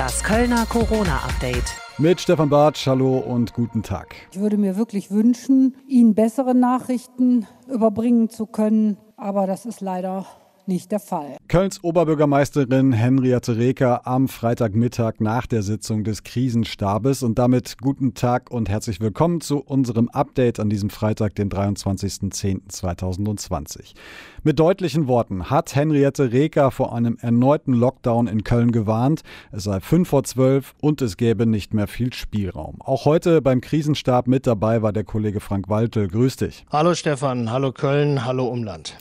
Das Kölner Corona-Update. Mit Stefan Bartsch, hallo und guten Tag. Ich würde mir wirklich wünschen, Ihnen bessere Nachrichten überbringen zu können, aber das ist leider nicht der Fall. Kölns Oberbürgermeisterin Henriette Reker am Freitagmittag nach der Sitzung des Krisenstabes und damit guten Tag und herzlich willkommen zu unserem Update an diesem Freitag, den 23.10.2020. Mit deutlichen Worten hat Henriette Reker vor einem erneuten Lockdown in Köln gewarnt. Es sei fünf vor zwölf und es gäbe nicht mehr viel Spielraum. Auch heute beim Krisenstab mit dabei war der Kollege Frank Waltel. Grüß dich. Hallo Stefan, hallo Köln, hallo Umland.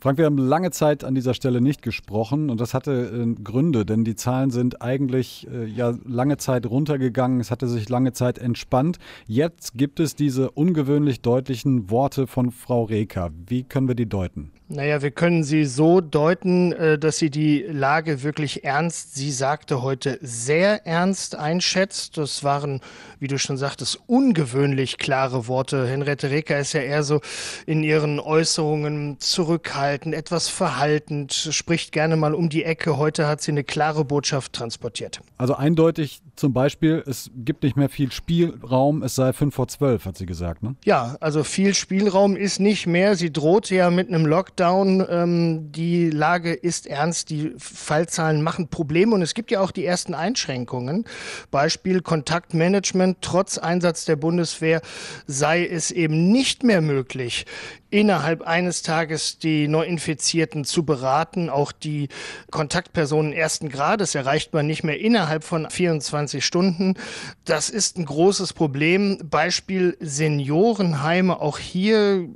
Frank, wir haben lange Zeit an dieser Stelle nicht gesprochen und das hatte äh, Gründe, denn die Zahlen sind eigentlich äh, ja lange Zeit runtergegangen, es hatte sich lange Zeit entspannt. Jetzt gibt es diese ungewöhnlich deutlichen Worte von Frau Reker. Wie können wir die deuten? Naja, wir können sie so deuten, äh, dass sie die Lage wirklich ernst, sie sagte heute sehr ernst einschätzt. Das waren, wie du schon sagtest, ungewöhnlich klare Worte. Henriette Reker ist ja eher so in ihren Äußerungen zurückhaltend, etwas verhaltend, spricht gerne mal um die Ecke. Heute hat sie eine klare Botschaft transportiert. Also eindeutig zum Beispiel, es gibt nicht mehr viel Spielraum, es sei fünf vor zwölf, hat sie gesagt, ne? Ja, also viel Spielraum ist nicht mehr. Sie droht ja mit einem Lockdown Lockdown. Ähm, die Lage ist ernst, die Fallzahlen machen Probleme und es gibt ja auch die ersten Einschränkungen. Beispiel Kontaktmanagement. Trotz Einsatz der Bundeswehr sei es eben nicht mehr möglich, innerhalb eines Tages die Neuinfizierten zu beraten. Auch die Kontaktpersonen ersten Grades erreicht man nicht mehr innerhalb von 24 Stunden. Das ist ein großes Problem. Beispiel Seniorenheime. Auch hier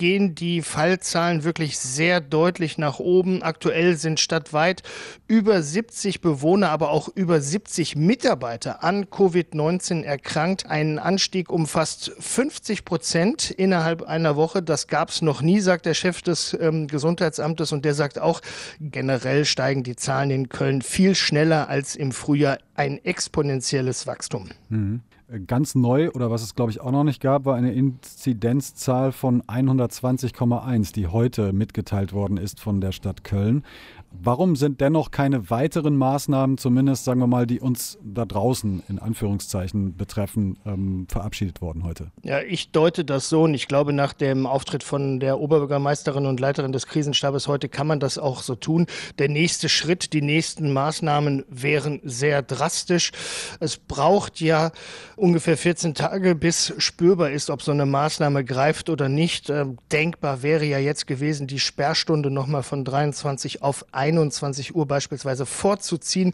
gehen die Fallzahlen wirklich sehr deutlich nach oben. Aktuell sind stadtweit über 70 Bewohner, aber auch über 70 Mitarbeiter an Covid-19 erkrankt. Ein Anstieg um fast 50 Prozent innerhalb einer Woche. Das gab es noch nie, sagt der Chef des ähm, Gesundheitsamtes. Und der sagt auch, generell steigen die Zahlen in Köln viel schneller als im Frühjahr. Ein exponentielles Wachstum. Mhm. Ganz neu oder was es glaube ich auch noch nicht gab, war eine Inzidenzzahl von 120,1, die heute mitgeteilt worden ist von der Stadt Köln. Warum sind dennoch keine weiteren Maßnahmen, zumindest sagen wir mal, die uns da draußen in Anführungszeichen betreffen, ähm, verabschiedet worden heute? Ja, ich deute das so und ich glaube, nach dem Auftritt von der Oberbürgermeisterin und Leiterin des Krisenstabes heute kann man das auch so tun. Der nächste Schritt, die nächsten Maßnahmen wären sehr drastisch. Es braucht ja ungefähr 14 Tage, bis spürbar ist, ob so eine Maßnahme greift oder nicht. Ähm, denkbar wäre ja jetzt gewesen, die Sperrstunde nochmal von 23 auf 21 Uhr beispielsweise vorzuziehen.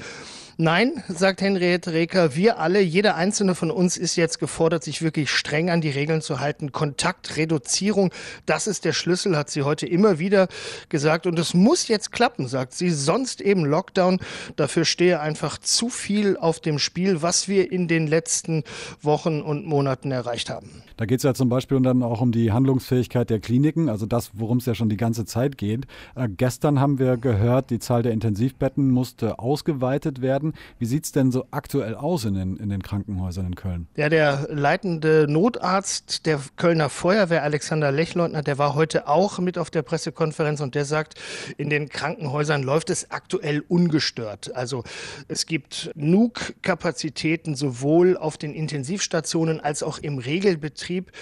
Nein, sagt Henriette Reker, wir alle, jeder einzelne von uns ist jetzt gefordert, sich wirklich streng an die Regeln zu halten. Kontaktreduzierung, das ist der Schlüssel, hat sie heute immer wieder gesagt. Und es muss jetzt klappen, sagt sie. Sonst eben Lockdown. Dafür stehe einfach zu viel auf dem Spiel, was wir in den letzten Wochen und Monaten erreicht haben. Da geht es ja zum Beispiel dann auch um die Handlungsfähigkeit der Kliniken, also das, worum es ja schon die ganze Zeit geht. Äh, gestern haben wir gehört, die Zahl der Intensivbetten musste ausgeweitet werden werden. Wie sieht es denn so aktuell aus in den, in den Krankenhäusern in Köln? Ja, der leitende Notarzt der Kölner Feuerwehr, Alexander Lechleutner, der war heute auch mit auf der Pressekonferenz und der sagt, in den Krankenhäusern läuft es aktuell ungestört. Also es gibt genug Kapazitäten sowohl auf den Intensivstationen als auch im Regelbetrieb.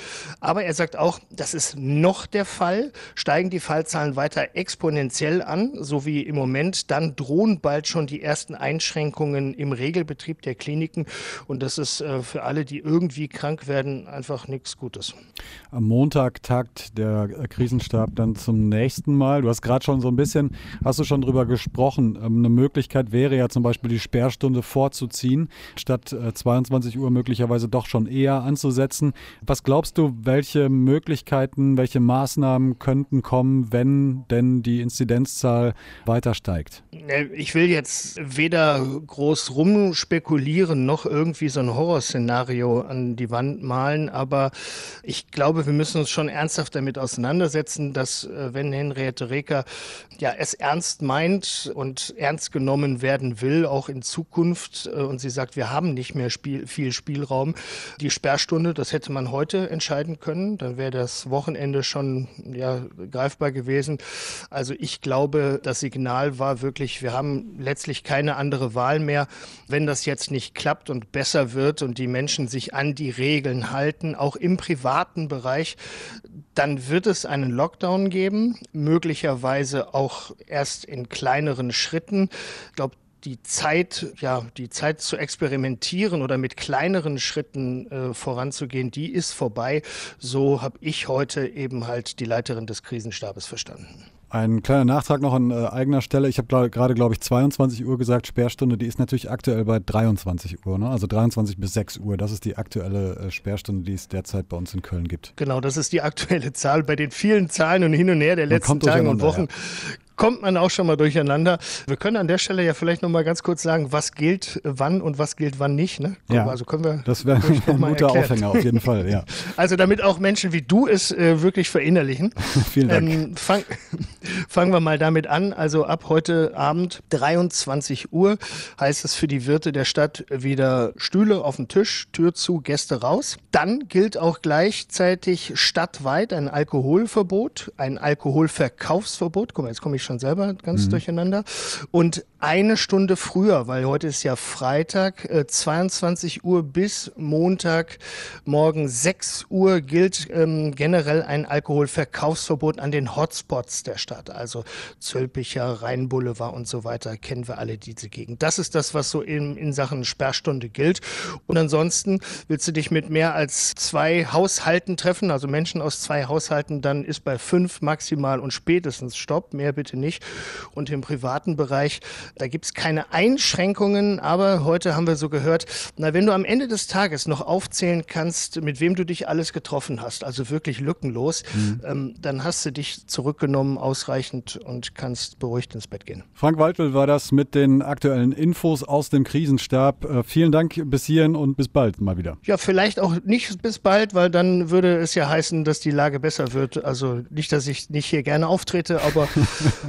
Aber er sagt auch, das ist noch der Fall. Steigen die Fallzahlen weiter exponentiell an, so wie im Moment, dann drohen bald schon die ersten Einschränkungen Einschränkungen im Regelbetrieb der Kliniken. Und das ist äh, für alle, die irgendwie krank werden, einfach nichts Gutes. Am Montag tagt der Krisenstab dann zum nächsten Mal. Du hast gerade schon so ein bisschen, hast du schon drüber gesprochen. Ähm, eine Möglichkeit wäre ja zum Beispiel die Sperrstunde vorzuziehen, statt 22 äh, Uhr möglicherweise doch schon eher anzusetzen. Was glaubst du, welche Möglichkeiten, welche Maßnahmen könnten kommen, wenn denn die Inzidenzzahl weiter steigt? Ich will jetzt weder groß rumspekulieren, noch irgendwie so ein Horrorszenario an die Wand malen. Aber ich glaube, wir müssen uns schon ernsthaft damit auseinandersetzen, dass äh, wenn Henriette Reker ja es ernst meint und ernst genommen werden will, auch in Zukunft, äh, und sie sagt, wir haben nicht mehr Spiel, viel Spielraum, die Sperrstunde, das hätte man heute entscheiden können, dann wäre das Wochenende schon ja, greifbar gewesen. Also ich glaube, das Signal war wirklich, wir haben letztlich keine andere Wahl Wahl mehr. Wenn das jetzt nicht klappt und besser wird und die Menschen sich an die Regeln halten, auch im privaten Bereich, dann wird es einen Lockdown geben, möglicherweise auch erst in kleineren Schritten. Ich glaube, die Zeit, ja, die Zeit zu experimentieren oder mit kleineren Schritten äh, voranzugehen, die ist vorbei. So habe ich heute eben halt die Leiterin des Krisenstabes verstanden. Ein kleiner Nachtrag noch an äh, eigener Stelle. Ich habe gerade, glaube ich, 22 Uhr gesagt, Sperrstunde. Die ist natürlich aktuell bei 23 Uhr, ne? also 23 bis 6 Uhr. Das ist die aktuelle äh, Sperrstunde, die es derzeit bei uns in Köln gibt. Genau, das ist die aktuelle Zahl. Bei den vielen Zahlen und hin und her der letzten Tage und Wochen ja kommt man auch schon mal durcheinander. Wir können an der Stelle ja vielleicht noch mal ganz kurz sagen, was gilt wann und was gilt wann nicht. Ne? Ja, also können wir das wäre ein guter Aufhänger auf jeden Fall. Ja. Also damit auch Menschen wie du es äh, wirklich verinnerlichen. Vielen Dank. Ähm, fang, fangen wir mal damit an. Also ab heute Abend 23 Uhr heißt es für die Wirte der Stadt wieder Stühle auf dem Tisch, Tür zu, Gäste raus. Dann gilt auch gleichzeitig stadtweit ein Alkoholverbot, ein Alkoholverkaufsverbot. Guck mal, jetzt komme ich schon selber ganz mhm. durcheinander. Und eine Stunde früher, weil heute ist ja Freitag, äh, 22 Uhr bis Montag morgen 6 Uhr gilt ähm, generell ein Alkoholverkaufsverbot an den Hotspots der Stadt. Also Zölpicher, Rheinboulevard und so weiter kennen wir alle diese Gegend. Das ist das, was so in, in Sachen Sperrstunde gilt. Und ansonsten willst du dich mit mehr als zwei Haushalten treffen, also Menschen aus zwei Haushalten, dann ist bei fünf maximal und spätestens Stopp. Mehr bitte nicht. Und im privaten Bereich da gibt es keine Einschränkungen, aber heute haben wir so gehört, na, wenn du am Ende des Tages noch aufzählen kannst, mit wem du dich alles getroffen hast, also wirklich lückenlos, mhm. ähm, dann hast du dich zurückgenommen ausreichend und kannst beruhigt ins Bett gehen. Frank Waldwil war das mit den aktuellen Infos aus dem Krisenstab. Äh, vielen Dank bis hierhin und bis bald mal wieder. Ja, vielleicht auch nicht bis bald, weil dann würde es ja heißen, dass die Lage besser wird. Also nicht, dass ich nicht hier gerne auftrete, aber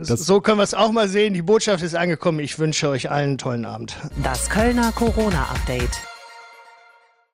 so können wir es auch mal sehen. Die Botschaft ist angekommen. Ich wünsche euch allen einen tollen Abend. Das Kölner Corona-Update.